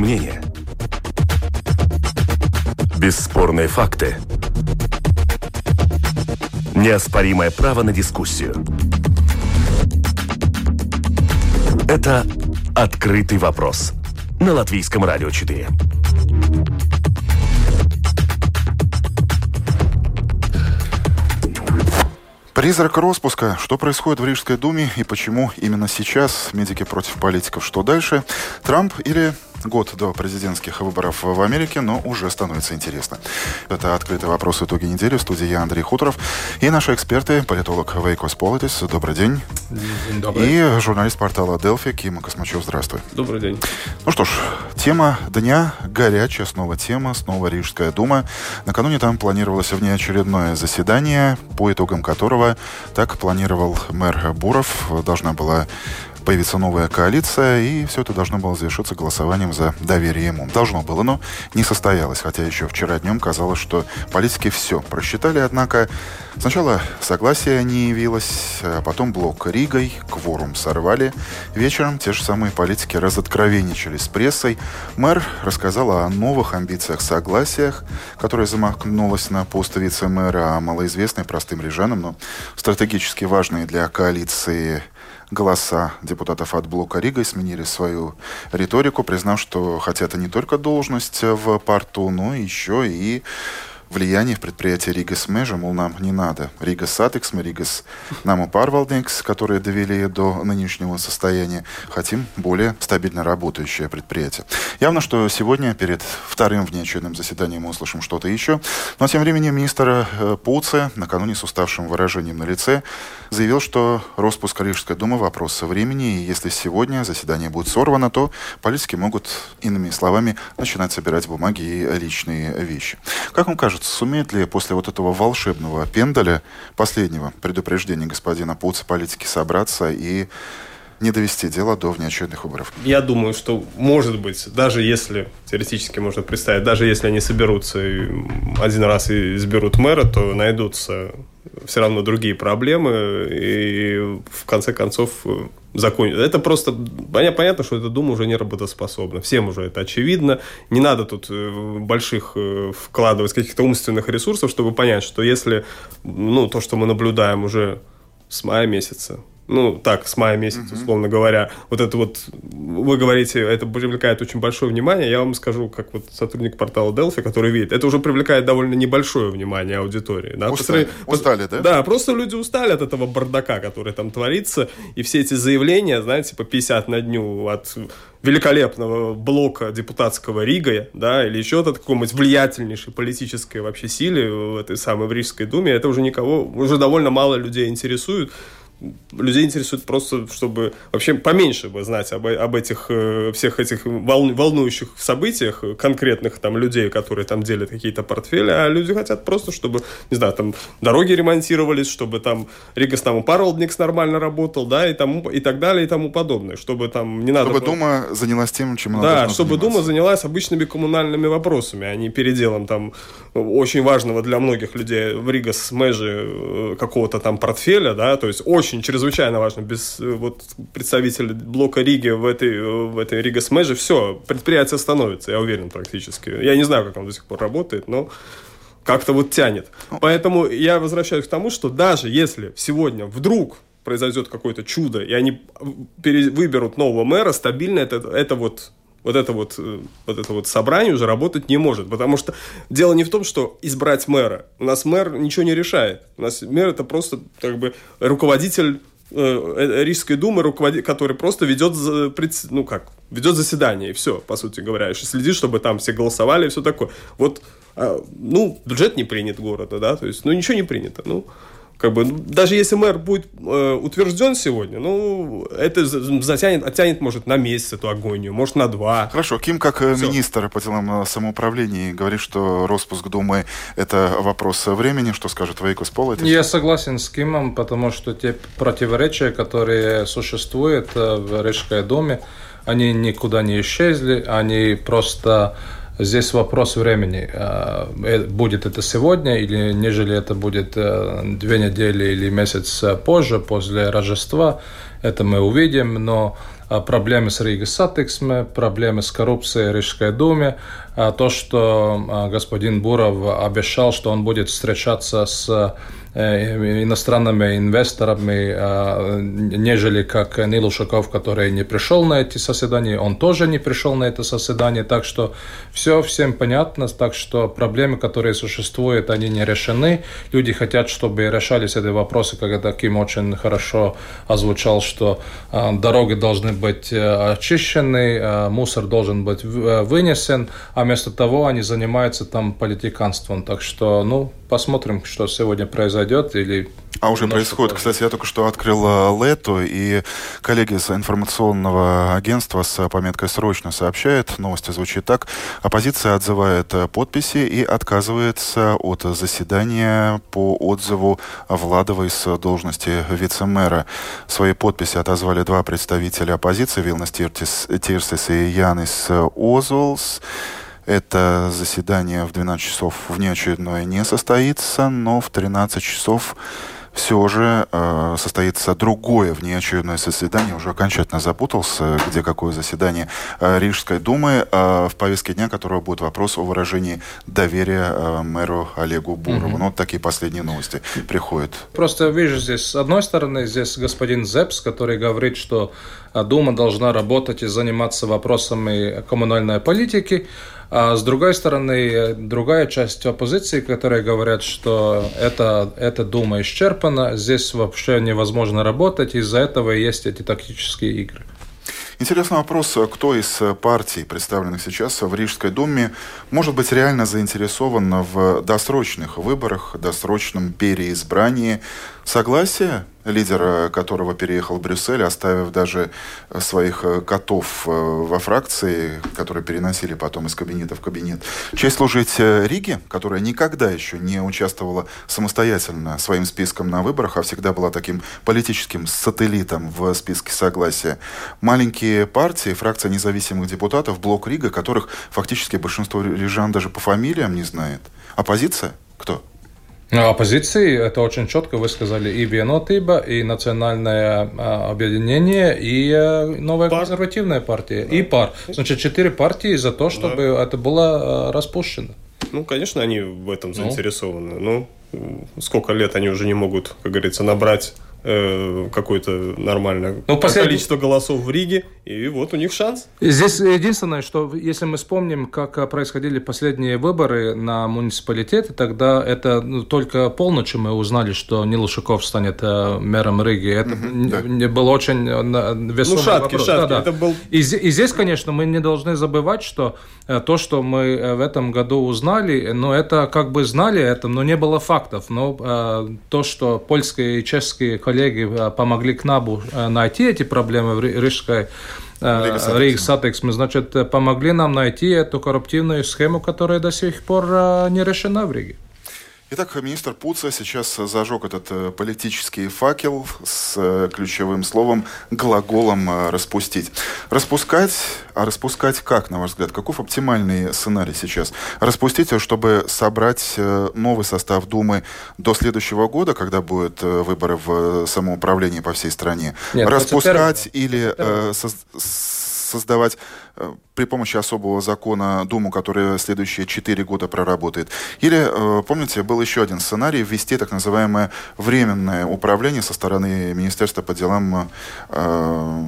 Личные мнения. Бесспорные факты. Неоспоримое право на дискуссию. Это «Открытый вопрос» на Латвийском радио 4. Призрак распуска. Что происходит в Рижской думе и почему именно сейчас медики против политиков? Что дальше? Трамп или год до президентских выборов в Америке, но уже становится интересно. Это «Открытый вопрос. Итоги недели». В студии я, Андрей Хуторов. И наши эксперты, политолог Вейко Сполитис. Добрый день. День добрый. И журналист портала Delfi Кима Космачев. Здравствуй. Добрый день. Ну что ж, тема дня горячая, снова тема, снова Рижская дума. Накануне там планировалось внеочередное заседание, по итогам которого, так планировал мэр Буров, должна была появится новая коалиция, и все это должно было завершиться голосованием за доверие ему. Должно было, но не состоялось, хотя еще вчера днем казалось, что политики все просчитали, однако сначала согласие не явилось, а потом блок Ригой, кворум сорвали. Вечером те же самые политики разоткровенничали с прессой. Мэр рассказал о новых амбициях согласиях, которые замахнулась на пост вице-мэра, а малоизвестной простым рижанам, но стратегически важные для коалиции голоса депутатов от блока Рига сменили свою риторику, признав, что хотят не только должность в порту, но еще и влияние в предприятии Rīgas meži, мол, нам не надо. Rīgas satiksme, Rīgas namu pārvaldnieks, которые довели до нынешнего состояния, хотим более стабильно работающее предприятие. Явно, что сегодня перед вторым внеочередным заседанием мы услышим что-то еще. Но тем временем министр э, Пуце, накануне с уставшим выражением на лице, заявил, что распуск Рижской думы – вопрос времени, и если сегодня заседание будет сорвано, то политики могут, иными словами, начинать собирать бумаги и личные вещи. Как вам кажется, кажется, сумеет ли после вот этого волшебного пендаля, последнего предупреждения господина Пуца политики собраться и не довести дело до внеочередных выборов? Я думаю, что может быть, даже если, теоретически можно представить, даже если они соберутся один раз и изберут мэра, то найдутся все равно другие проблемы, и в конце концов законе. Это просто понятно, что эта дума уже не работоспособна. Всем уже это очевидно. Не надо тут э, больших э, вкладывать каких-то умственных ресурсов, чтобы понять, что если ну, то, что мы наблюдаем уже с мая месяца, ну, так, с мая месяца, условно говоря, вот это вот, вы говорите, это привлекает очень большое внимание, я вам скажу, как вот сотрудник портала Delphi, который видит, это уже привлекает довольно небольшое внимание аудитории. Да? Устали, Посмотри, устали да? Да, просто люди устали от этого бардака, который там творится, и все эти заявления, знаете, по 50 на дню от великолепного блока депутатского Рига, да, или еще от какой-нибудь влиятельнейшей политической вообще силе в этой самой в Рижской думе, это уже никого, уже довольно мало людей интересует людей интересует просто, чтобы вообще поменьше бы знать об, об этих э, всех этих волну, волнующих событиях конкретных там людей, которые там делят какие-то портфели, а люди хотят просто, чтобы, не знаю, там дороги ремонтировались, чтобы там Rīgas там pārvaldnieks нормально работал, да, и тому и так далее и тому подобное, чтобы там не надо. Чтобы было... Дума занялась тем, чем она Да, чтобы заниматься. Дума занялась обычными коммунальными вопросами, а не переделом там очень важного для многих людей в Rīgas meži э, какого-то там портфеля, да, то есть очень чрезвычайно важно. Без э, вот, представителя блока Риги в этой, э, в этой Rīgas meži все, предприятие становится, я уверен практически. Я не знаю, как он до сих пор работает, но как-то вот тянет. Поэтому я возвращаюсь к тому, что даже если сегодня вдруг произойдет какое-то чудо, и они выберут нового мэра, стабильно это, это вот вот это вот, э, вот это вот собрание уже работать не может. Потому что дело не в том, что избрать мэра. У нас мэр ничего не решает. У нас мэр это просто как бы руководитель э, э Рижской думы, руководитель, который просто ведет, ну как, ведет заседание, и все, по сути говоря, и следит, чтобы там все голосовали и все такое. Вот, а, ну, бюджет не принят города, да, то есть, ну, ничего не принято, ну, как бы, даже если мэр будет э, утвержден сегодня, ну, это затянет, оттянет, может, на месяц эту агонию, может, на два. Хорошо. Ким, как э, Все. министр по делам э, самоуправления, говорит, что распуск Думы – это вопрос времени. Что скажет Вейкус Пол? Я согласен с Кимом, потому что те противоречия, которые существуют э, в Рижской Думе, они никуда не исчезли, они просто Здесь вопрос времени. А, э, будет это сегодня или нежели это будет э, две недели или месяц позже, после Рождества, это мы увидим. Но проблемы с Rīgas satiksme, проблемы с коррупцией в Рижской думе, то, что господин Буров обещал, что он будет встречаться с Э, иностранными инвесторами, а, нежели как Нил Ушаков, который не пришел на эти заседания, он тоже не пришел на это заседание, так что все всем понятно, так что проблемы, которые существуют, они не решены. Люди хотят, чтобы решались эти вопросы, как Ким очень хорошо озвучал, что а, дороги должны быть э, очищены, а, мусор должен быть э, вынесен, а вместо того они занимаются там политиканством. Так что, ну, посмотрим, что сегодня произойдет. Или а уже происходит. Кстати, я только что открыл э, Лету, и коллеги с информационного агентства с пометкой «Срочно» сообщают, новость звучит так. Оппозиция отзывает э, подписи и отказывается от заседания по отзыву Владовой с должности вице-мэра. Свои подписи отозвали два представителя оппозиции, Вилнас Тирсис и Янис Озолс. Это заседание в 12 часов внеочередное не состоится, но в 13 часов все же э, состоится другое внеочередное заседание. Уже окончательно запутался, где какое заседание э, Рижской думы, э, в повестке дня которого будет вопрос о выражении доверия э, мэру Олегу Бурову. Mm-hmm. Ну, вот такие последние новости приходят. Просто вижу здесь, с одной стороны, здесь господин Зепс, который говорит, что э, Дума должна работать и заниматься вопросами коммунальной политики, а с другой стороны, другая часть оппозиции, которые говорят, что это, эта дума исчерпана, здесь вообще невозможно работать, из-за этого и есть эти тактические игры. Интересный вопрос, кто из партий, представленных сейчас в Рижской думе, может быть реально заинтересован в досрочных выборах, досрочном переизбрании Согласие, лидер которого переехал в Брюссель, оставив даже своих э, котов э, во фракции, которые переносили потом из кабинета в кабинет. Честь служить э, Риге, которая никогда еще не участвовала самостоятельно своим списком на выборах, а всегда была таким политическим сателлитом в списке согласия. Маленькие партии, фракция независимых депутатов, блок Рига, которых фактически большинство рижан даже по фамилиям не знает. Оппозиция? Кто? Ну, оппозиции это очень четко вы сказали и Vienotиба, и Национальное а, объединение, и а, Новая пар. консервативная партия, да. и пар. Значит, четыре партии за то, чтобы да. это было а, распущено. Ну, конечно, они в этом ну. заинтересованы. Ну, сколько лет они уже не могут, как говорится, набрать э, какое-то нормальное ну, послед... количество голосов в Риге, и вот у них шанс. Здесь единственное, что если мы вспомним, как происходили последние выборы на муниципалитеты, тогда это ну, только полночи мы узнали, что Нил Шуков станет э, мэром Риги. Это mm-hmm, да. был очень э, весомый ну, шаткий, вопрос. Шаткий. Да, да. Это был... и, и здесь, конечно, мы не должны забывать, что э, то, что мы э, в этом году узнали, но это как бы знали это, но не было фактов. Но э, то, что польские и чешские коллеги э, помогли КНАБу э, найти эти проблемы в Рижской Rīgas satiksme, значит, помогли нам найти эту коррупционную схему, которая до сих пор не решена в Риге. Итак, министр Пуца сейчас зажег этот э, политический факел с э, ключевым словом, глаголом э, «распустить». Распускать, а распускать как, на ваш взгляд? Каков оптимальный сценарий сейчас? Распустить, чтобы собрать новый состав Думы до следующего года, когда будут выборы в самоуправлении по всей стране? Нет, Распускать или э, создавать э, при помощи особого закона Думу, которая следующие четыре года проработает. Или, э, помните, был еще один сценарий, ввести так называемое временное управление со стороны Министерства по делам э,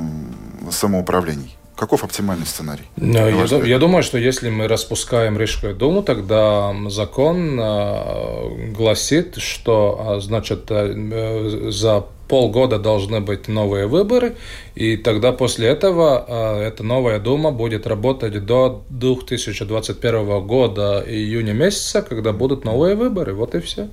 самоуправлений. Каков оптимальный сценарий? Я, я думаю, что если мы распускаем Рижскую думу, тогда закон э, гласит, что значит э, за полгода должны быть новые выборы, и тогда после этого э, эта новая дума будет работать до 2021 года июня месяца, когда будут новые выборы. Вот и все.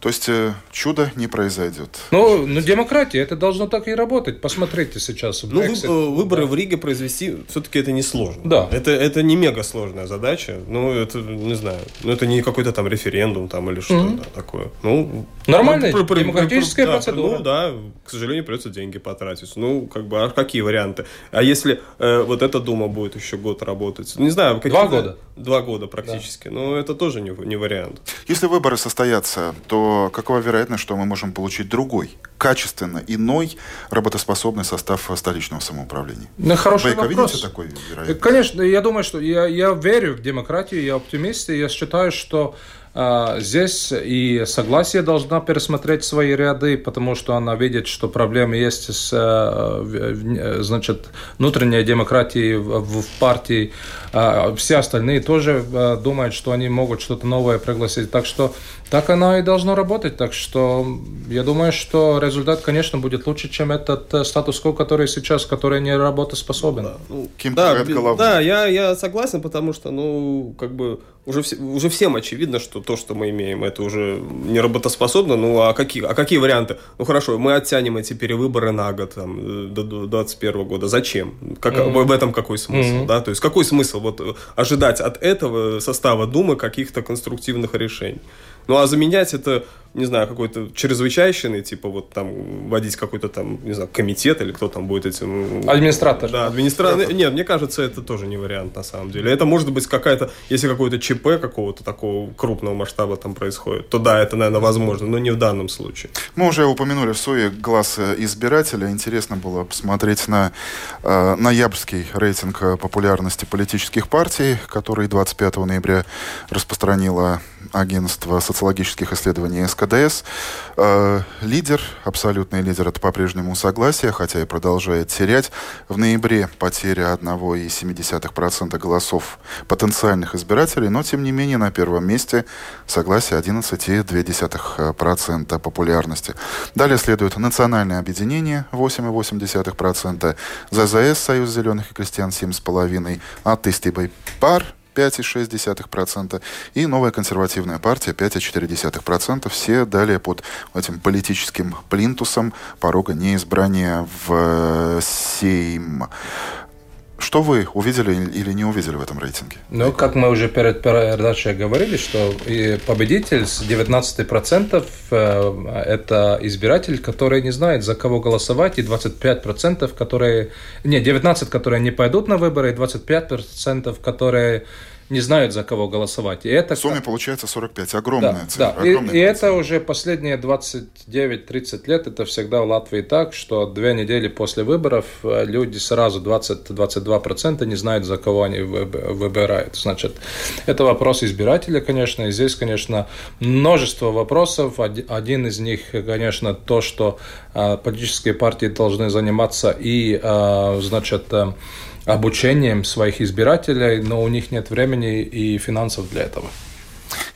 То есть э, чудо не произойдет. Ну, ну, демократия, это должно так и работать. Посмотрите сейчас. Ну, вы, э, выборы да. в Риге произвести все-таки это не сложно. Да. Это, это не мега сложная задача. Ну, это, не знаю, ну, это не какой-то там референдум там или что-то mm-hmm. такое. Ну, Нормальная ну, демократическая да, процедура. Ну, да, к сожалению, придется деньги потратить. Ну, как бы, а какие варианты? А если э, вот эта дума будет еще год работать? Не знаю. Два года. Два года практически. Да. Но это тоже не, не вариант. Если выборы состоятся, то какова вероятность, что мы можем получить другой, качественно иной работоспособный состав столичного самоуправления? Ну, хороший Вы вопрос. видите такой вероятность? Конечно, я думаю, что я, я верю в демократию, я оптимист, и я считаю, что здесь и согласие должна пересмотреть свои ряды, потому что она видит, что проблемы есть с э, значит, внутренней демократией в партии. А, все остальные тоже э, думают, что они могут что-то новое пригласить. Так что так оно и должно работать. Так что я думаю, что результат, конечно, будет лучше, чем этот э, статус-кво, который сейчас, который не работоспособен. Да, ну, да, да я, я согласен, потому что, ну, как бы уже, уже всем очевидно, что то, что мы имеем, это уже не работоспособно. Ну, а какие, а какие варианты? Ну, хорошо, мы оттянем эти перевыборы на год, там, э, до 2021 года. Зачем? Как, mm-hmm. В этом какой смысл? Mm-hmm. Да? То есть, какой смысл вот, ожидать от этого состава Думы каких-то конструктивных решений? Ну, а заменять это не знаю, какой-то чрезвычайщины, типа вот там водить какой-то там, не знаю, комитет или кто там будет этим... Администратор. Да, администратор. Нет, мне кажется, это тоже не вариант на самом деле. Это может быть какая-то, если какой-то ЧП какого-то такого крупного масштаба там происходит, то да, это, наверное, возможно, но не в данном случае. Мы уже упомянули в СОИ глаз избирателя. Интересно было посмотреть на э, ноябрьский рейтинг популярности политических партий, который 25 ноября распространило агентство социологических исследований СК КДС. Э, лидер, абсолютный лидер, это по-прежнему согласие, хотя и продолжает терять. В ноябре потеря 1,7% голосов потенциальных избирателей, но тем не менее на первом месте согласие 11,2% популярности. Далее следует национальное объединение 8,8%, ЗЗС, Союз зеленых и крестьян 7,5%, Атыстибай пар 5,6%, и новая консервативная партия 5,4%. Все далее под этим политическим плинтусом порога неизбрания в Сейм. Что вы увидели или не увидели в этом рейтинге? Ну, как мы уже перед передачей говорили, что победитель с 19% э, это избиратель, который не знает, за кого голосовать, и 25%, которые... Не, 19, которые не пойдут на выборы, и 25%, которые не знают, за кого голосовать. И это... В сумме получается 45. Огромная да, цифра. Да. Огромная и, и это уже последние 29-30 лет. Это всегда в Латвии так, что две недели после выборов э, люди сразу 20-22% не знают, за кого они выбирают. Значит, это вопрос избирателя, конечно. И здесь, конечно, множество вопросов. Один из них, конечно, то, что э, политические партии должны заниматься и, э, значит, обучением своих избирателей, но у них нет времени и финансов для этого.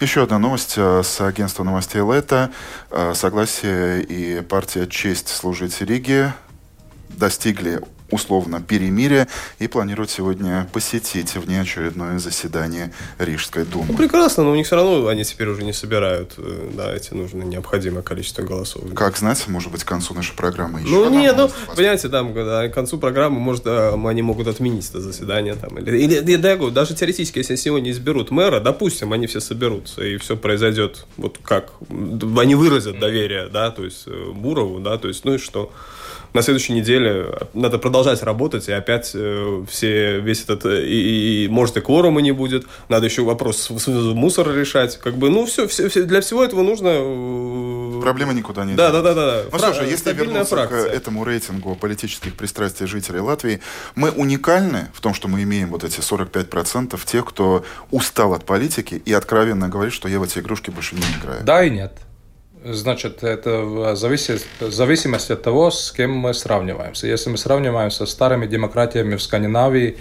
Еще одна новость э, с агентства новостей Лета. Э, согласие и партия «Честь служить Риге» достигли условно перемирие и планируют сегодня посетить внеочередное заседание Рижской думы. Ну, прекрасно, но у них все равно они теперь уже не собирают э, да, эти нужные необходимое количество голосов. Как знать, может быть, к концу нашей программы еще. Ну, нет, ну, понимаете, там, когда, к концу программы, может, они могут отменить это заседание. Там, или, или, или да, даже теоретически, если сегодня изберут мэра, допустим, они все соберутся, и все произойдет вот как. Они выразят доверие, да, то есть э, Бурову, да, то есть, ну и что? на следующей неделе надо продолжать работать, и опять э, все, весь этот, э, и, и, может, и кворума не будет, надо еще вопрос с, с мусора решать, как бы, ну, все, все, все для всего этого нужно... Э, Проблема никуда не Да, да, да, да. Ну, слушай, если вернуться фракция. к этому рейтингу политических пристрастий жителей Латвии, мы уникальны в том, что мы имеем вот эти 45% тех, кто устал от политики и откровенно говорит, что я в эти игрушки больше не играю. Да и нет. Значит, это зависит, зависимость от того, с кем мы сравниваемся. Если мы сравниваемся с старыми демократиями в Скандинавии,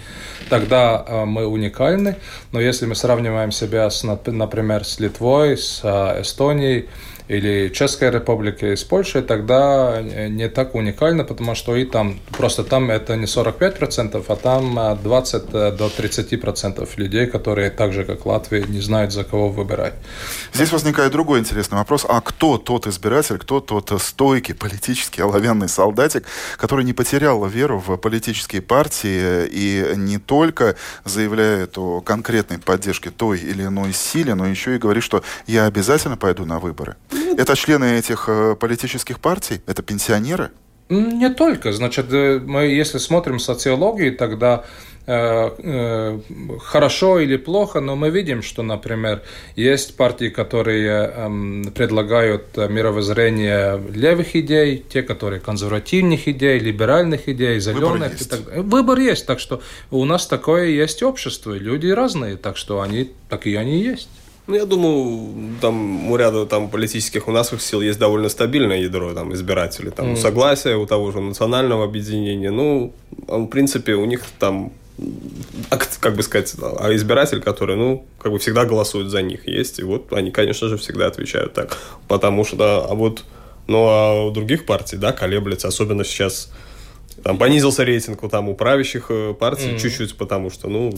тогда э, мы уникальны. Но если мы сравниваем себя, с, например, с Литвой, с э, Эстонией, или Чешская республика из Польши, тогда не так уникально, потому что и там, просто там это не 45%, а там 20 э, до 30% людей, которые так же, как Латвия, не знают, за кого выбирать. Здесь возникает другой интересный вопрос. А кто тот избиратель, кто тот стойкий политический оловянный солдатик, который не потерял веру в политические партии и не только заявляет о конкретной поддержке той или иной силе, но еще и говорит, что я обязательно пойду на выборы? Это члены этих э, политических партий? Это пенсионеры? Не только. Значит, мы, если смотрим социологию, тогда Э, э, хорошо или плохо, но мы видим, что, например, есть партии, которые эм, предлагают мировоззрение левых идей, те, которые консервативных идей, либеральных идей, зеленых. Выбор есть. Так, выбор есть, так что у нас такое есть общество, люди разные, так что они такие они и есть. Ну, я думаю, там у ряда там, политических у нас сил есть довольно стабильное ядро там, избирателей. Там, mm. согласия у того же национального объединения. Ну, в принципе, у них там как бы сказать, а избиратель, который, ну, как бы всегда голосует за них, есть. И вот они, конечно же, всегда отвечают так. Потому что, а вот, ну, а у других партий, да, колеблется, особенно сейчас там понизился рейтинг у там у правящих э, партий mm-hmm. чуть-чуть, потому что, ну,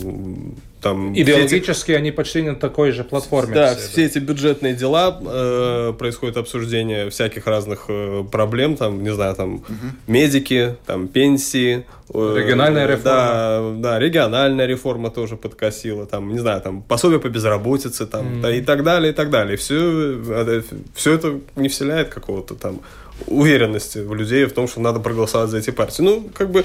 там... Идеологически эти... они почти на такой же платформе. Да, все, все эти бюджетные дела, э, происходит обсуждение всяких разных э, проблем, там, не знаю, там, mm-hmm. медики, там, пенсии. Э, региональная реформа. Да, да, региональная реформа тоже подкосила, там, не знаю, там, пособие по безработице, там, mm-hmm. да, и так далее, и так далее. Все, э, все это не вселяет какого-то там уверенности в людей в том, что надо проголосовать за эти партии. Ну, как бы,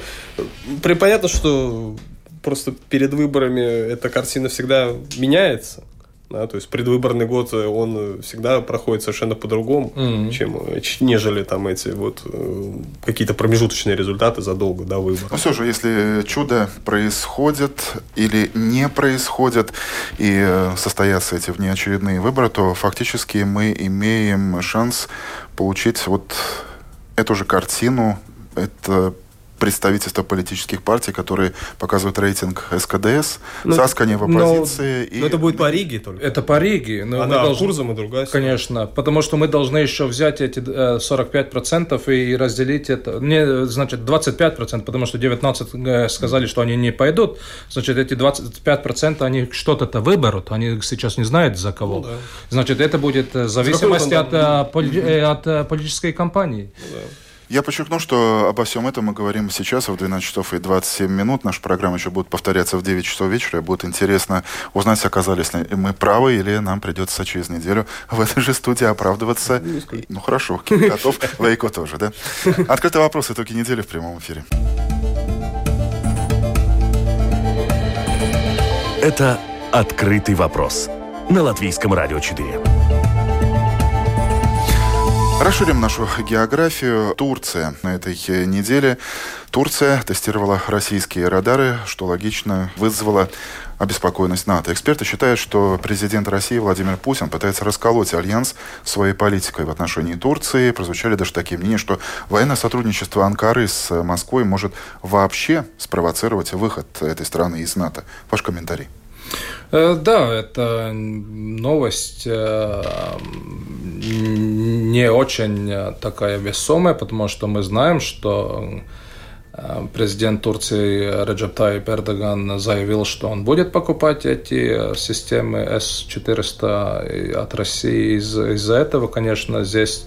понятно, что просто перед выборами эта картина всегда меняется. Да, то есть предвыборный год э, он всегда проходит совершенно по-другому, mm-hmm. чем э, нежели там эти вот э, какие-то промежуточные результаты задолго до выбора. Ну все же, если чудо происходит или не происходит и состоятся эти внеочередные выборы, то фактически мы имеем шанс получить вот эту же картину. Это представительства политических партий, которые показывают рейтинг СКДС, но, Саска не в оппозиции. Но, и... но это будет по Риге только. Это по Риге. Но Она должны... курсом и другая. Конечно, потому что мы должны еще взять эти 45% э, и разделить это. Не, значит, 25%, потому что 19 э, сказали, что они не пойдут. Значит, эти 25% они что-то-то выберут. Они сейчас не знают за кого. Ну, да. Значит, это будет в зависимости от, от, от политической кампании. Ну, да. Я подчеркну, что обо всем этом мы говорим сейчас в 12 часов и 27 минут. Наша программа еще будет повторяться в 9 часов вечера. И будет интересно узнать, оказались ли мы правы или нам придется через неделю в этой же студии оправдываться. Ну хорошо, готов. Вейко тоже, да? Открытый вопрос. Итоги недели в прямом эфире. Это «Открытый вопрос» на Латвийском радио 4. Расширим нашу географию. Турция на этой неделе. Турция тестировала российские радары, что логично вызвало обеспокоенность НАТО. Эксперты считают, что президент России Владимир Путин пытается расколоть альянс своей политикой в отношении Турции. Прозвучали даже такие мнения, что военное сотрудничество Анкары с Москвой может вообще спровоцировать выход этой страны из НАТО. Ваш комментарий. Э, да, это новость э, не очень такая весомая, потому что мы знаем, что э, президент Турции Реджеп Тайп Эрдоган заявил, что он будет покупать эти системы С-400 от России. Из- из-за этого, конечно, здесь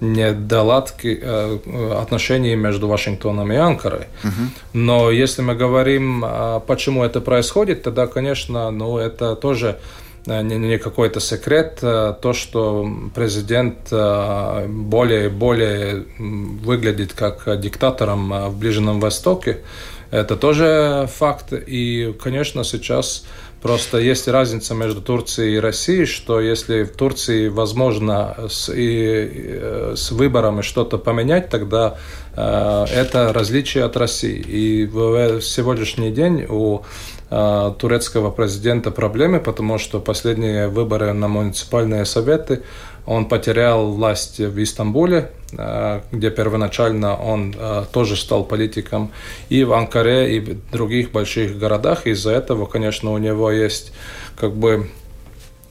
недоладки э, отношений между Вашингтоном и Анкарой. Угу. Но если мы говорим, э, почему это происходит, тогда, конечно, ну, это тоже э, не, не какой-то секрет, то, что президент более и более выглядит как диктатором в Ближнем Востоке, это тоже факт. И, конечно, сейчас Просто есть разница между Турцией и Россией, что если в Турции возможно с, и, с выборами что-то поменять, тогда э, это различие от России. И в, в сегодняшний день у э, турецкого президента проблемы, потому что последние выборы на муниципальные советы он потерял власть в Истамбуле, э, где первоначально он э, тоже стал политиком, и в Анкаре, и в других больших городах. Из-за этого, конечно, у него есть как бы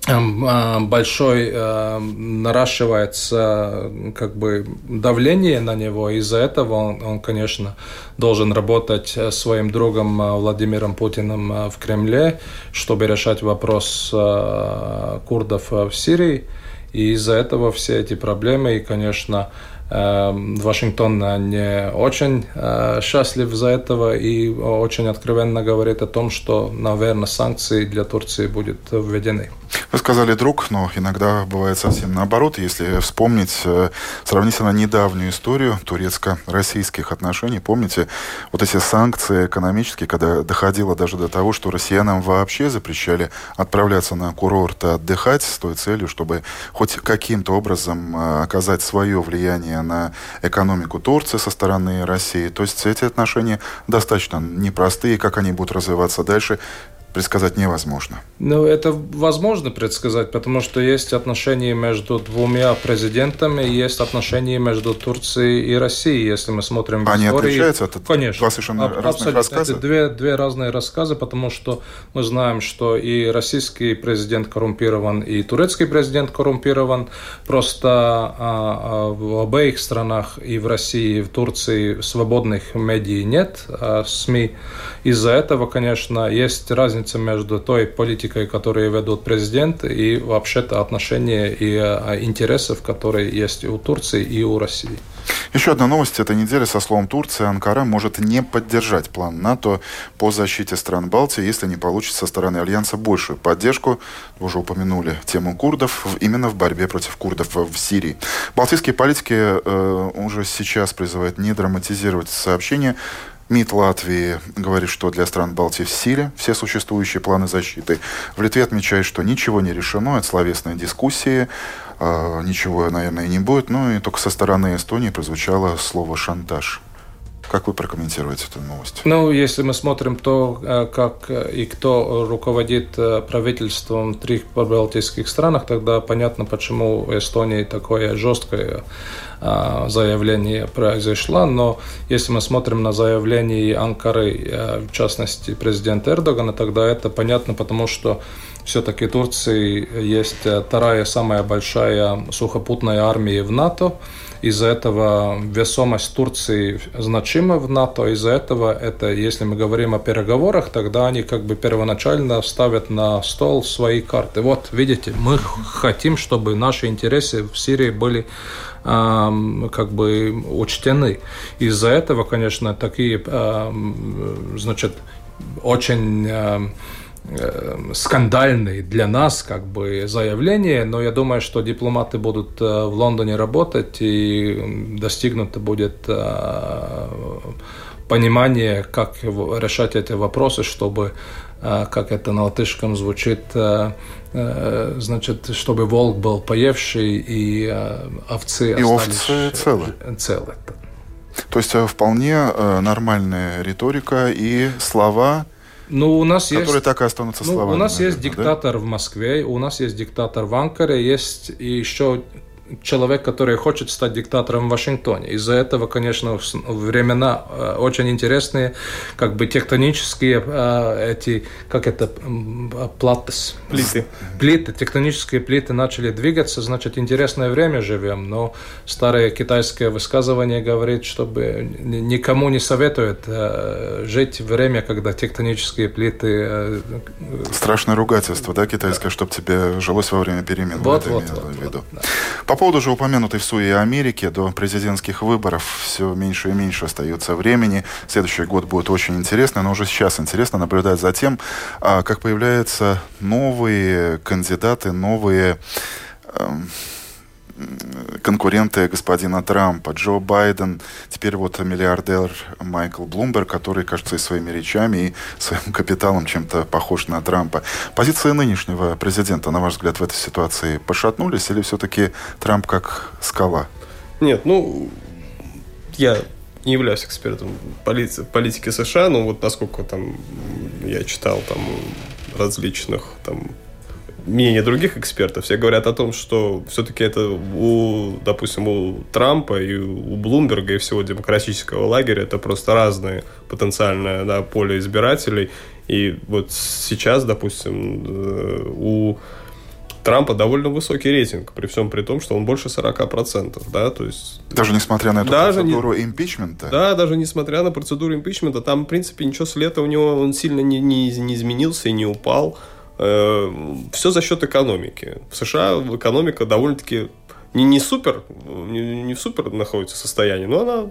эм, э, большой наращивается как бы давление на него. Из-за этого он, он, конечно, должен работать своим другом Владимиром Путиным в Кремле, чтобы решать вопрос курдов в Сирии. И из-за этого все эти проблемы, и, конечно, эм, Вашингтон не очень э, счастлив за этого и очень откровенно говорит о том, что, наверное, санкции для Турции будут введены. Вы сказали друг, но иногда бывает совсем наоборот. Если вспомнить э, сравнительно недавнюю историю турецко-российских отношений, помните, вот эти санкции экономические, когда доходило даже до того, что россиянам вообще запрещали отправляться на курорт отдыхать с той целью, чтобы хоть каким-то образом э, оказать свое влияние на экономику Турции со стороны России. То есть эти отношения достаточно непростые, как они будут развиваться дальше, предсказать невозможно. Ну, это возможно предсказать, потому что есть отношения между двумя президентами, есть отношения между Турцией и Россией, если мы смотрим в Они истории. отличаются? Это Конечно. Два совершенно Аб- разных абсолютно. рассказа? Это две, две разные рассказы, потому что мы знаем, что и российский президент коррумпирован, и турецкий президент коррумпирован. Просто а, а, в обеих странах, и в России, и в Турции, свободных медий нет, а, СМИ. Из-за этого, конечно, есть разница разница между той политикой, которую ведут президент, и вообще-то отношения и а, интересов, которые есть у Турции, и у России. Еще одна новость этой недели со словом Турция. Анкара может не поддержать план НАТО по защите стран Балтии, если не получит со стороны Альянса большую поддержку. Уже упомянули тему курдов именно в борьбе против курдов в Сирии. Балтийские политики э, уже сейчас призывают не драматизировать сообщение МИД Латвии говорит, что для стран Балтии в силе все существующие планы защиты. В Литве отмечают, что ничего не решено, это словесные дискуссии, э, ничего, наверное, не будет. Ну и только со стороны Эстонии прозвучало слово «шантаж». Как вы прокомментируете эту новость? Ну, если мы смотрим то, э, как э, и кто руководит э, правительством в трех балтийских странах, тогда понятно, почему в Эстонии такое жесткое заявление произошло. Но если мы смотрим на заявление Анкары, в частности президента Эрдогана, тогда это понятно, потому что все-таки Турции есть вторая самая большая сухопутная армия в НАТО. Из-за этого весомость Турции значима в НАТО. Из-за этого это, если мы говорим о переговорах, тогда они как бы первоначально ставят на стол свои карты. Вот, видите, мы хотим, чтобы наши интересы в Сирии были как бы учтены. Из-за этого, конечно, такие, значит, очень Э, скандальные для нас как бы заявления, но я думаю, что дипломаты будут э, в Лондоне работать и достигнуто будет э, понимание, как решать эти вопросы, чтобы, как это на латышском звучит, значит, чтобы волк был поевший и овцы и овцы целы. целы. То есть вполне нормальная риторика и слова ну, у нас которые есть, так и останутся ну, словами. У нас наверное, есть диктатор да? в Москве, у нас есть диктатор в Анкаре, есть и еще человек, который хочет стать диктатором в Вашингтоне. Из-за этого, конечно, времена э, очень интересные, как бы тектонические э, эти, как это, платес. Плиты. Плиты, тектонические плиты начали двигаться, значит, интересное время живем, но старое китайское высказывание говорит, чтобы никому не советует э, жить в время, когда тектонические плиты... Страшное ругательство, да, китайское, чтобы тебе жилось во время перемен. Вот, вот, вот, вот, вот, поводу же упомянутой в Суе Америки до президентских выборов все меньше и меньше остается времени. Следующий год будет очень интересный, но уже сейчас интересно наблюдать за тем, а, как появляются новые кандидаты, новые эм, конкуренты господина Трампа. Джо Байден, теперь вот миллиардер Майкл Блумберг, который, кажется, и своими речами, и своим капиталом чем-то похож на Трампа. Позиции нынешнего президента, на ваш взгляд, в этой ситуации пошатнулись или все-таки Трамп как скала? Нет, ну, я не являюсь экспертом полити политики США, но вот насколько там я читал там различных там мнение других экспертов, все говорят о том, что все-таки это у, допустим, у Трампа и у Блумберга и всего демократического лагеря это просто разные потенциальное да, поле избирателей. И вот сейчас, допустим, э, у Трампа довольно высокий рейтинг, при всем при том, что он больше 40%, да, то есть... Даже несмотря на эту даже процедуру не, импичмента? Да, даже несмотря на процедуру импичмента, там, в принципе, ничего с лета у него, он сильно не, не, не изменился и не упал. Все за счет экономики. В США экономика довольно-таки не, не супер, не, не в супер находится состоянии, но она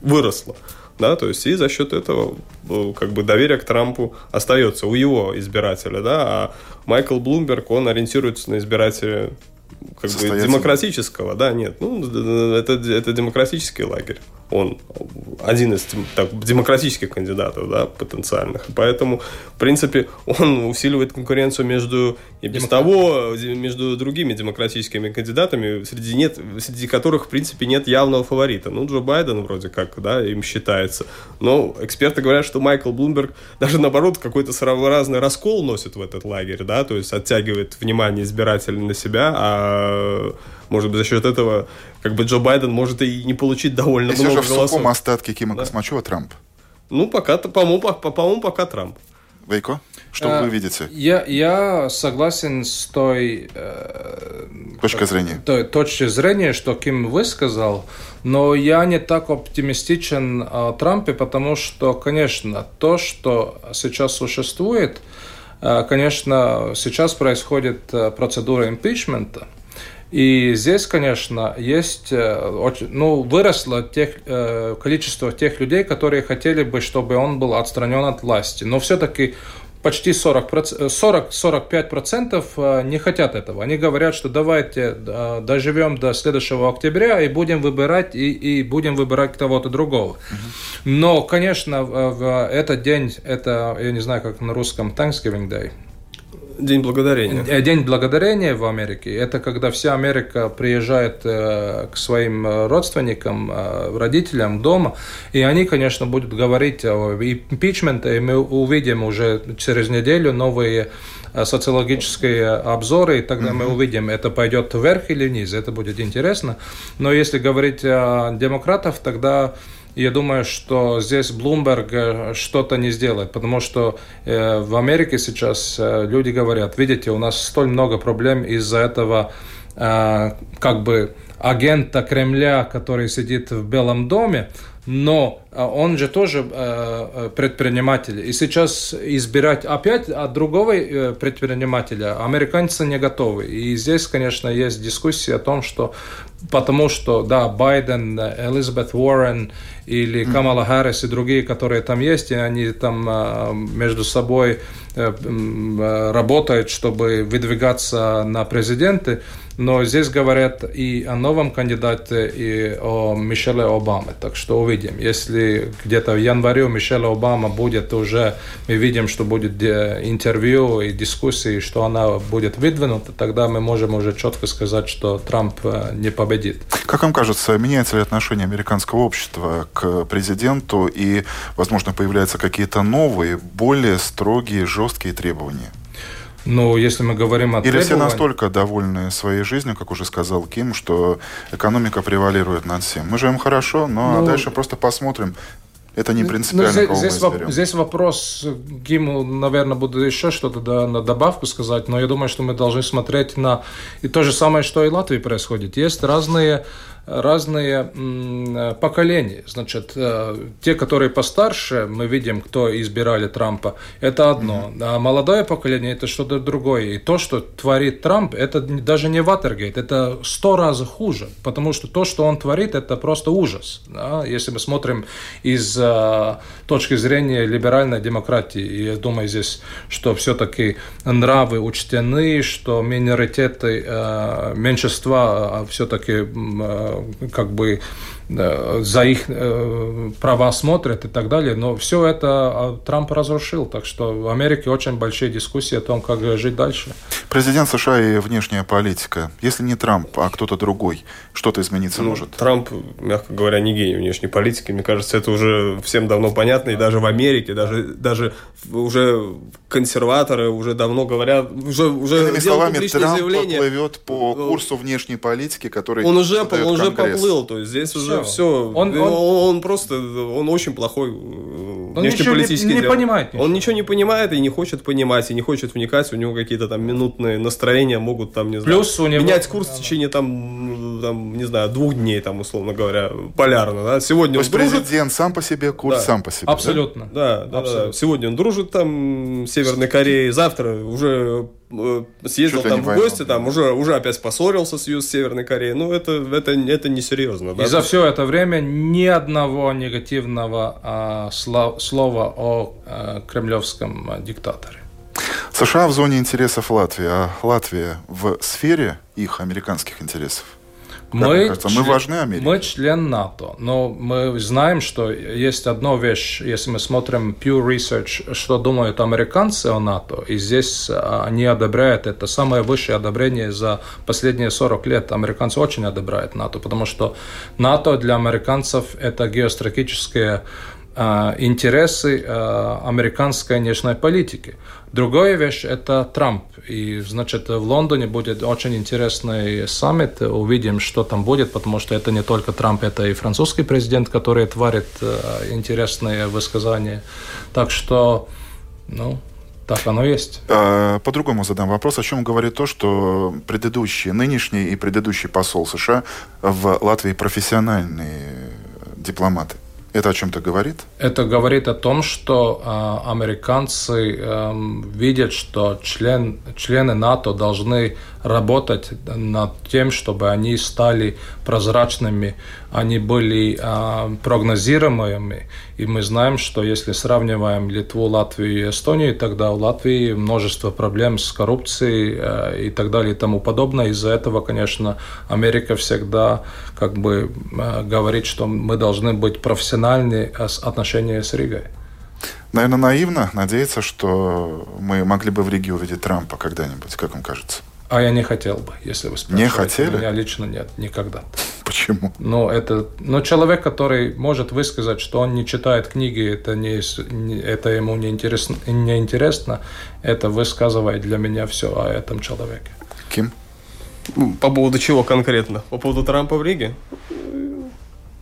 выросла. Да, то есть и за счет этого э, как бы доверие к Трампу остается у его избирателя, да, а Майкл Блумберг, он ориентируется на избирателя как бы демократического, да, нет, ну, это, это демократический лагерь он один из так, демократических кандидатов, да, потенциальных. Поэтому, в принципе, он усиливает конкуренцию между и без того между другими демократическими кандидатами, среди нет, среди которых, в принципе, нет явного фаворита. Ну, Джо Байден вроде как, да, им считается. Но эксперты говорят, что Майкл Блумберг даже наоборот какой-то своеобразный раскол носит в этот лагерь, да, то есть оттягивает внимание избирателей на себя, а может быть, за счет этого как бы Джо Байден может и не получить довольно Если много же в сухом остатке Кима да. Космачева Трамп? Ну, пока, по-моему, по, по-моему, пока Трамп. Вейко, что а, вы видите? Я, я согласен с той... Э, точкой зрения. Той точки зрения, что Ким высказал, но я не так оптимистичен о Трампе, потому что, конечно, то, что сейчас существует, э, конечно, сейчас происходит э, процедура импичмента, и здесь, конечно, есть, э, ну, выросло тех, э, количество тех людей, которые хотели бы, чтобы он был отстранен от власти. Но все-таки почти 40-45% э, не хотят этого. Они говорят, что давайте доживем до следующего октября и будем выбирать, и, и будем выбирать кого-то другого. Но, конечно, в этот день, это, я не знаю, как на русском, Thanksgiving Day, День благодарения. Э, День благодарения в Америке – это когда вся Америка приезжает э, к своим родственникам, э, родителям дома, и они, конечно, будут говорить о импичменте, и мы увидим уже через неделю новые социологические обзоры, и тогда mm-hmm. мы увидим, это пойдет вверх или вниз, это будет интересно. Но если говорить о демократах, тогда я думаю, что здесь Блумберг э, что-то не сделает, потому что э, в Америке сейчас э, люди говорят, видите, у нас столь много проблем из-за этого как бы агента Кремля, который сидит в Белом доме, но он же тоже предприниматель. И сейчас избирать опять от другого предпринимателя американцы не готовы. И здесь, конечно, есть дискуссия о том, что потому что, да, Байден, Элизабет Уоррен или Камала Харрис и другие, которые там есть, и они там а, между собой э, э, работают, чтобы выдвигаться на президенты, но здесь говорят и о новом кандидате, и о Мишеле Обаме. Так что увидим. Если где-то в январе у Обама будет уже, мы видим, что будет э, интервью и дискуссии, что она будет выдвинута, тогда мы можем уже четко сказать, что Трамп э, не победит. Как вам кажется, меняется ли отношение американского общества к президенту и, возможно, появляются какие-то новые, более строгие, жесткие требования? Ну, если мы говорим о Или все настолько довольны своей жизнью, как уже сказал Ким, что экономика превалирует над всем. Мы живем хорошо, но ну, дальше просто посмотрим, это не ну, принципиально, ну, здесь, здесь, воп, здесь вопрос, Гиму, наверное, буду еще что-то да, на добавку сказать, но я думаю, что мы должны смотреть на... И то же самое, что и в Латвии происходит. Есть разные разные поколения. Значит, э, те, которые постарше, мы видим, кто избирали Трампа, это одно. Mm-hmm. А молодое поколение это что-то другое. И то, что творит Трамп, это даже не Ватергейт, это сто раз хуже. Потому что то, что он творит, это просто ужас. Да? Если мы смотрим из uh, точки зрения либеральной демократии, и я думаю здесь, что все-таки нравы учтены, что миноритеты, меньшинства uh, все-таки как бы за их э, права смотрят и так далее. Но все это а, Трамп разрушил. Так что в Америке очень большие дискуссии о том, как жить дальше. Президент США и внешняя политика. Если не Трамп, а кто-то другой, что-то измениться ну, может? Трамп, мягко говоря, не гений внешней политики. Мне кажется, это уже всем давно понятно. И даже в Америке, даже, даже уже консерваторы уже давно говорят, уже, уже Иными словами, Трамп заявление. плывет по ну, курсу внешней политики, который Он уже, он уже поплыл. То есть здесь уже все. Он, он, он просто, он очень плохой э, он внешнеполитический не, не понимает. Ничего. Он ничего не понимает и не хочет понимать, и не хочет вникать. У него какие-то там минутные настроения могут там, не знаю, Плюс у него... менять курс в течение там, там, не знаю, двух дней, там, условно говоря, полярно. Да? Сегодня То есть дружит... президент сам по себе, курс да. сам по себе. Абсолютно. Да, да, Абсолютно. да. Сегодня он дружит там с Северной Кореей, завтра уже э, съездил Чуть ли там в войну, гости, там уже, уже опять поссорился с, Ю- с Северной Кореей. Ну, это, это, это несерьезно. Да? И за все это время ни одного негативного а, сло- слова о а, кремлевском диктаторе. США в зоне интересов Латвии, а Латвия в сфере их американских интересов. Вам кажется, мы член- важны Америке? Мы член НАТО, но мы знаем, что есть одна вещь, если мы смотрим Pew Research, что думают американцы о НАТО, и здесь а, они одобряют это самое высшее одобрение за последние 40 лет. Американцы очень одобряют НАТО, потому что НАТО для американцев это геостратегические а, интересы а, американской внешней политики. Другая вещь – это Трамп. И, значит, в Лондоне будет очень интересный саммит. Увидим, что там будет, потому что это не только Трамп, это и французский президент, который творит э, интересные высказания. Так что, ну, так оно есть. А, По-другому задам вопрос. О чем говорит то, что предыдущий, нынешний и предыдущий посол США в Латвии профессиональные дипломаты? Это о чем-то говорит? Это говорит о том, что э, американцы эм, видят, что член, члены НАТО должны работать над тем, чтобы они стали прозрачными, они были э, прогнозируемыми. И мы знаем, что если сравниваем Литву, Латвию и Эстонию, тогда у Латвии множество проблем с коррупцией э, и так далее и тому подобное. Из-за этого, конечно, Америка всегда как бы э, говорит, что мы должны быть профессиональны э, с отношения с Ригой. Наверное, наивно надеяться, что мы могли бы в Риге увидеть Трампа когда-нибудь, как вам кажется? А я не хотел бы, если вы спрашиваете. хотели? Меня лично нет, никогда. Почему? Но это, но человек, который может высказать, что он не читает книги, это не, не- это ему не интересно, не интересно, это высказывает для меня все о этом человеке. Ким? По поводу чего конкретно? По поводу Трампа в Риге?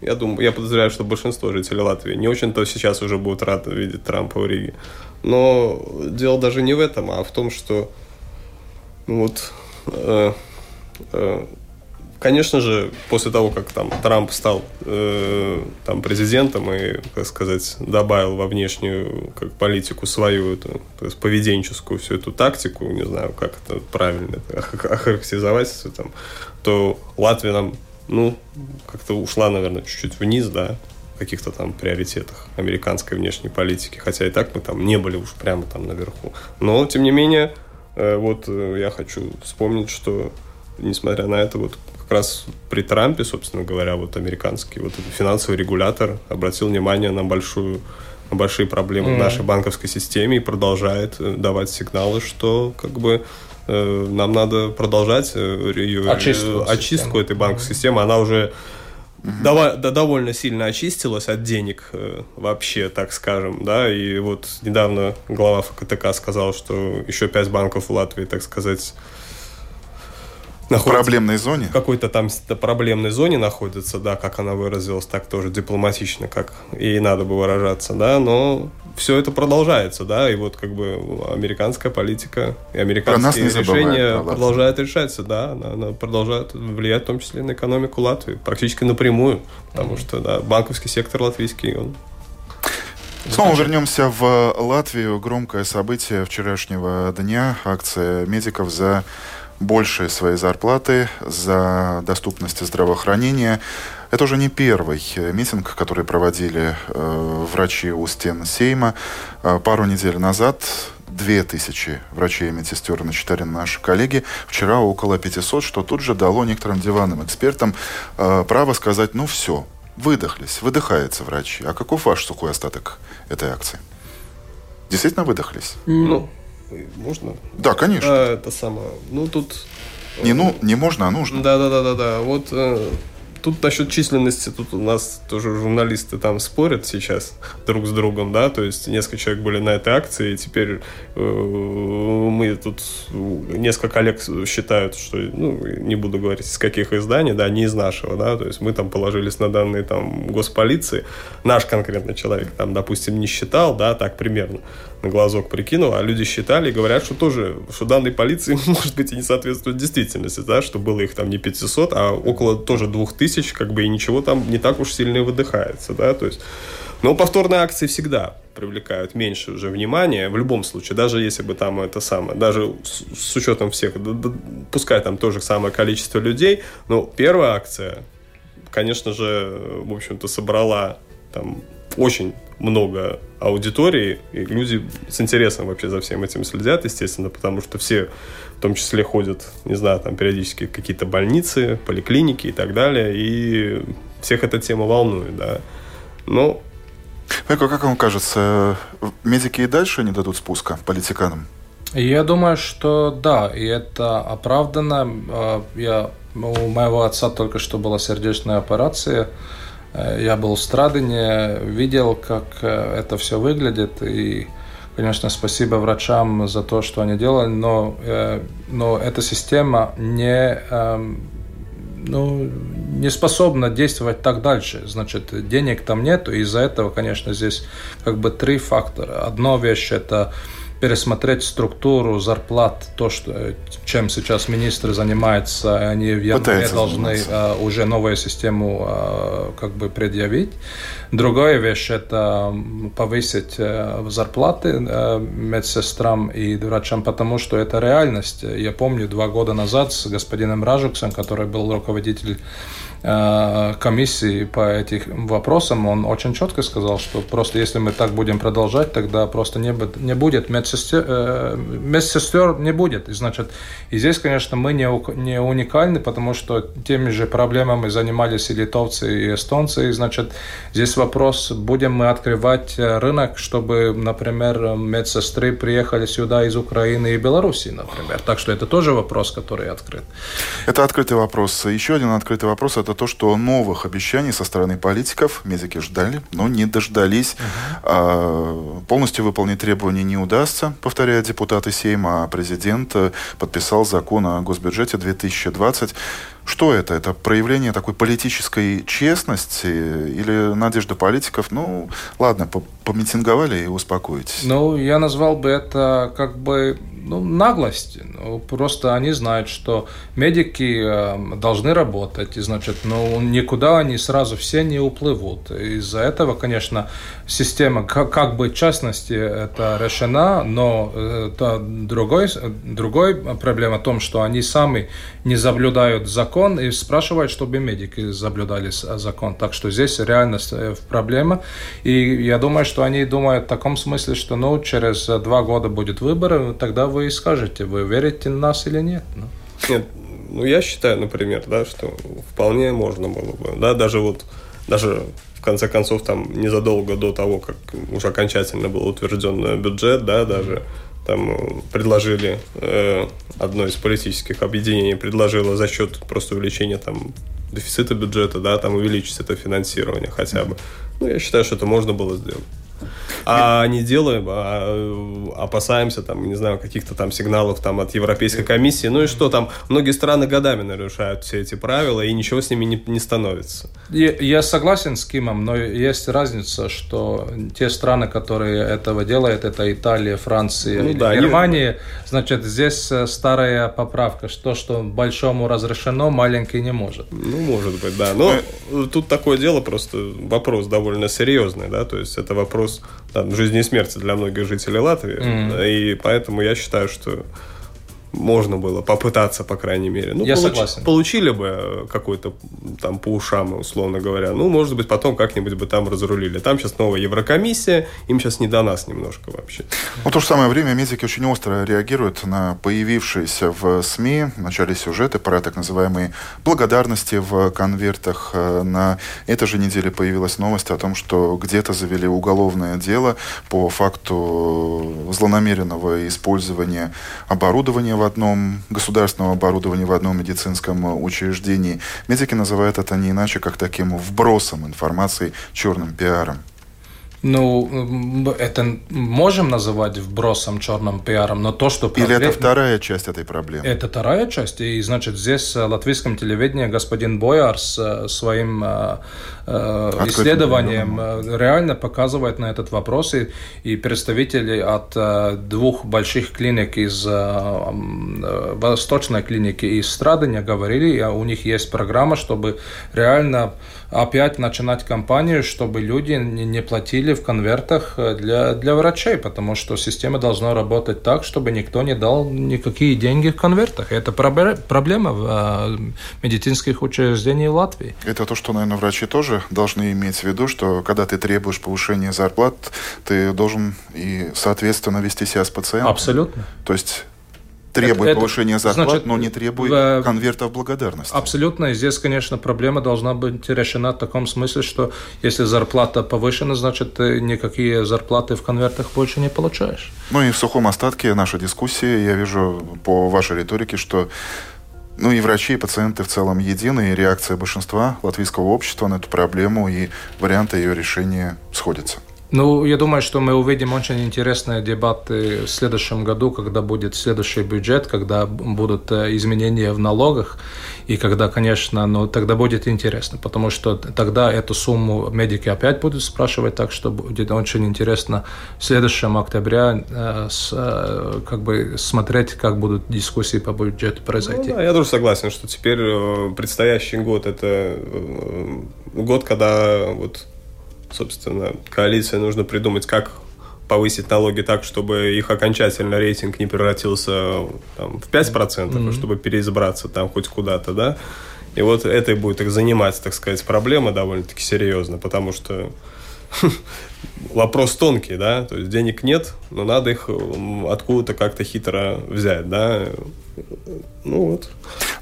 Я думаю, я подозреваю, что большинство жителей Латвии не очень-то сейчас уже будут рады видеть Трампа в Риге. Но дело даже не в этом, а в том, что ну вот, э, э, конечно же, после того, как там Трамп стал э, там президентом и, как сказать, добавил во внешнюю как политику свою эту, то есть поведенческую всю эту тактику, не знаю, как это правильно охарактеризовать, там, то Латвия нам, ну, как-то ушла, наверное, чуть-чуть вниз, да, каких-то там приоритетах американской внешней политики, хотя и так мы там не были уж прямо там наверху. Но, тем не менее, вот э, я хочу вспомнить, что, несмотря на это, вот как раз при Трампе, собственно говоря, вот американский вот этот финансовый регулятор обратил внимание на большую на большие проблемы в нашей банковской системе и продолжает э, давать сигналы, что как бы э, нам надо продолжать э, ее Очистку э, очистку этой банковской системы. Она уже дова- да, довольно сильно очистилась от денег э, вообще, так скажем, да, и вот недавно глава ФКТК сказал, что еще пять банков в Латвии, так сказать, В находятся проблемной зоне? в какой-то там проблемной зоне находится, да, как она выразилась, так тоже дипломатично, как ей надо бы выражаться, да, но все это продолжается, да, и вот как бы американская политика и американские забывают, решения продолжают решаться, да, она, она продолжает влиять в том числе на экономику Латвии, практически напрямую, потому что, да, банковский сектор латвийский, он Снова вернемся в Латвию. Громкое событие вчерашнего дня. Акция медиков за большие свои зарплаты, за доступность здравоохранения. Это уже не первый э, митинг, который проводили э, врачи у стен Сейма. Э, пару недель назад две тысячи врачей и медсестер насчитали наши коллеги. Вчера около 500, что тут же дало некоторым диванным экспертам э, право сказать, ну все, выдохлись, выдыхаются врачи. А каков ваш сухой остаток этой акции? Действительно выдохлись? ну, можно? Да, конечно. А, это самое, ну, тут... Не, ну, не можно, а нужно. Да, да, да, да, да. Вот э, тут насчет численности, тут у нас тоже журналисты там спорят сейчас друг с другом, да, то есть несколько человек были на этой акции, и теперь э, мы тут несколько коллег считают, что, ну, не буду говорить, из каких изданий, да, не из нашего, да, то есть мы там положились на данные там госполиции, наш конкретно человек там, допустим, не считал, да, так примерно на глазок прикинул, а люди считали и говорят, что тоже, что данные полиции, может быть, и не соответствуют действительности, да, что было их там не 500, а около тоже 2000, как бы, и ничего там не так уж сильно выдыхается, да, то есть, но повторные акции всегда привлекают меньше уже внимания, в любом случае, даже если бы там это самое, даже с, с учетом всех, да, да, пускай там то же самое количество людей, но первая акция, конечно же, в общем-то, собрала там очень много аудитории, и люди с интересом вообще за всем этим следят, естественно, потому что все в том числе ходят, не знаю, там периодически какие-то больницы, поликлиники и так далее, и всех эта тема волнует, да. Но Майкл, как вам кажется, медики и дальше не дадут спуска политиканам? Я думаю, что да, и это оправдано. А, я, у моего отца только что была сердечная операция. Э, я был в Страдане, видел, как э, это все выглядит, и, конечно, спасибо врачам за то, что они делали, но, э, но эта система не эм, ну, не способна действовать так дальше. Значит, денег там нет, и из-за этого, конечно, здесь как бы три фактора. Одна вещь – это пересмотреть структуру зарплат, то, что, чем сейчас министры занимаются, они в январе должны а, уже новую систему а, как бы предъявить. Другая вещь – это повысить зарплаты медсестрам и врачам, потому что это реальность. Я помню, два года назад с господином Ражуксом, который был руководитель Э, комиссии по этим вопросам, он очень четко сказал, что просто если мы так будем продолжать, тогда просто не, не будет медсестер, э, медсестер не будет. И, значит, и здесь, конечно, мы не, не уникальны, потому что теми же проблемами занимались и литовцы, и эстонцы. И, значит, здесь вопрос, будем мы открывать рынок, чтобы, например, медсестры приехали сюда из Украины и Белоруссии, например. Так что это тоже вопрос, который открыт. Это открытый вопрос. Еще один открытый вопрос – это то, что новых обещаний со стороны политиков медики ждали, но не дождались. Uh-huh. А, полностью выполнить требования не удастся, повторяют депутаты Сейма, а президент э, подписал закон о госбюджете 2020. Что это? Это проявление такой политической честности или надежда политиков? Ну, ладно, помитинговали и успокойтесь. Ну, я назвал бы это как бы ну, наглости. Ну, просто они знают, что медики э, должны работать, и значит, ну, никуда они сразу все не уплывут. Из-за этого, конечно, система, как, как бы в частности, это решена, но это другой, другой проблема в том, что они сами не соблюдают закон и спрашивают, чтобы медики соблюдали закон. Так что здесь реальность э, проблема. И я думаю, что они думают в таком смысле, что ну, через два года будет выбор, тогда вы скажете, вы верите в нас или нет. Ну. Нет, ну я считаю, например, да, что вполне можно было бы, да, даже вот, даже в конце концов, там, незадолго до того, как уже окончательно был утвержден бюджет, да, даже там предложили, э, одно из политических объединений предложило за счет просто увеличения там дефицита бюджета, да, там увеличить это финансирование хотя бы. Ну, я считаю, что это можно было сделать. А не делаем, а опасаемся, там, не знаю, каких-то там сигналов там от Европейской комиссии. Ну и что там, многие страны годами нарушают все эти правила, и ничего с ними не, не становится. Я, я согласен с Кимом, но есть разница, что те страны, которые этого делают, это Италия, Франция, ну, да, Германия, не... значит, здесь э, старая поправка, что, что большому разрешено, маленький не может. Ну, может быть, да. Но мы... тут такое дело, просто вопрос довольно серьезный, да, то есть это вопрос там, жизни и смерти для многих жителей Латвии. Mm. И поэтому я считаю, что можно было попытаться, по крайней мере. Ну, Я получ... согласен. Получили бы э, какой-то там по ушам, условно говоря. Ну, может быть, потом как-нибудь бы там разрулили. Там сейчас новая Еврокомиссия, им сейчас не до нас немножко вообще. Ну, то же самое время медики очень остро реагируют на появившиеся в СМИ в начале сюжеты про так называемые благодарности в конвертах. Э, на этой же неделе появилась новость о том, что где-то завели уголовное дело по факту злонамеренного использования оборудования в одном государственном оборудовании, в одном медицинском учреждении. Медики называют это не иначе, как таким вбросом информации, черным пиаром. Ну, это можем называть вбросом черным пиаром, но то, что... Проблем... Или это вторая часть этой проблемы? Это вторая часть, и, значит, здесь в латвийском телевидении господин Боярс э, своим э, э исследованием э, реально показывает на этот вопрос, и, и представители от двух больших клиник из Восточной клиники из Страдания говорили, у них есть программа, чтобы реально опять начинать кампанию, чтобы люди не платили или в конвертах для, для врачей, потому что система должна работать так, чтобы никто не дал никакие деньги в конвертах. Это проблема в медицинских учреждениях Латвии. Это то, что, наверное, врачи тоже должны иметь в виду, что когда ты требуешь повышения зарплат, ты должен и, соответственно, вести себя с пациентом. Абсолютно. То есть требует это, повышения зарплат, значит, но не требует в, конвертов благодарности. Абсолютно. И здесь, конечно, проблема должна быть решена в таком смысле, что если зарплата повышена, значит, ты никакие зарплаты в конвертах больше не получаешь. Ну и в сухом остатке нашей дискуссии я вижу по вашей риторике, что ну и врачи, и пациенты в целом едины, и реакция большинства латвийского общества на эту проблему и варианты ее решения сходятся. Ну, я думаю, что мы увидим очень интересные дебаты в следующем году, когда будет следующий бюджет, когда будут э, изменения в налогах, и когда, конечно, ну, тогда будет интересно, потому что тогда эту сумму медики опять будут спрашивать, так что будет очень интересно в следующем октябре э, с, э, как бы смотреть, как будут дискуссии по бюджету произойти. Ну, да, я тоже согласен, что теперь предстоящий год это год, когда вот собственно, коалиции нужно придумать, как повысить налоги так, чтобы их окончательно рейтинг не превратился там, в 5%, mm-hmm. чтобы переизбраться там хоть куда-то, да. И вот это и будет их занимать, так сказать, проблема довольно-таки серьезно, потому что вопрос тонкий, да, то есть денег нет, но надо их откуда-то как-то хитро взять, да. Ну вот.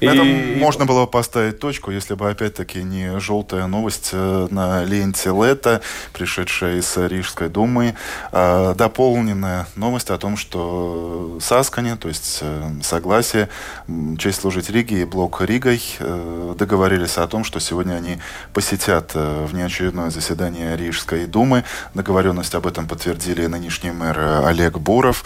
На и... этом можно было поставить точку, если бы опять-таки не желтая новость э, на ленте Лета, пришедшая из Рижской думы, а дополненная новость о том, что Саскане, то есть э, согласие, честь служить Риге и блок Ригой э, договорились о том, что сегодня они посетят внеочередное заседание Рижской думы. Договоренность об этом подтвердили нынешний мэр Олег Буров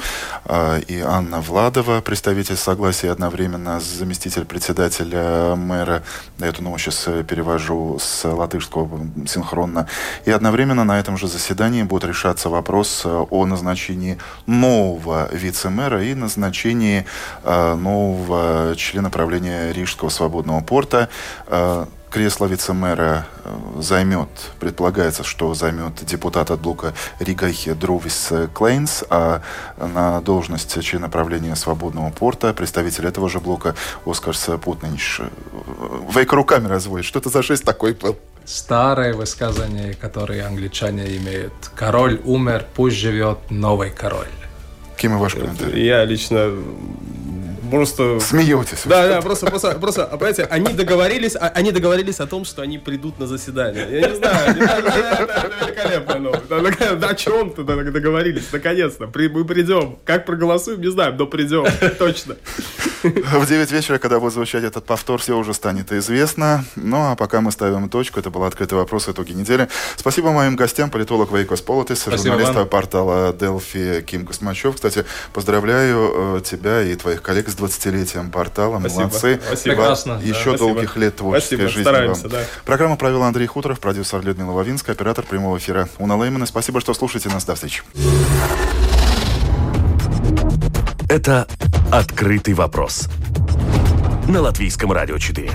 и Анна Владова, представитель согласия одновременно заместитель председателя мэра, эту новость сейчас э, перевожу с латышского синхронно, и одновременно на этом же заседании будет решаться вопрос э, о назначении нового вице-мэра и назначении э, нового члена правления Рижского свободного порта кресло вице-мэра э, займет, предполагается, что займет депутат от блока Рига Друвис Клейнс, а на должность члена правления Свободного порта представитель этого же блока Оскарс Путнинш. Вейк руками разводит. Что это за шесть такой был? Старое высказание, которое англичане имеют. Король умер, пусть живет новый король. Кем и ваш комментарий? Я лично просто... Смеетесь. Да, да, просто, просто, просто, а, понимаете, они договорились, а, они договорились о том, что они придут на заседание. Я не знаю, это великолепно. Ну, да, о чем-то договорились, наконец-то. Мы придем. Как проголосуем, не знаю, но придем, точно. В 9 вечера, когда будет звучать этот повтор, все уже станет известно. Ну, а пока мы ставим точку, это был открытый вопрос итоги недели. Спасибо моим гостям, политолог Вейко Сполитис, журналист портала Delfi Ким Космачев. Кстати, поздравляю э, тебя и твоих коллег с 20-летием портала. Спасибо. Молодцы. Спасибо. Прекрасно. Еще Спасибо. долгих лет творческой Спасибо. жизни Стараемся, вам. Да. Программу провел Андрей Хуторов, продюсер Людмила Вавинская, оператор прямого эфира Уна Леймана. Спасибо, что слушаете нас. До встречи. Это «Открытый вопрос» на Латвийском радио 4.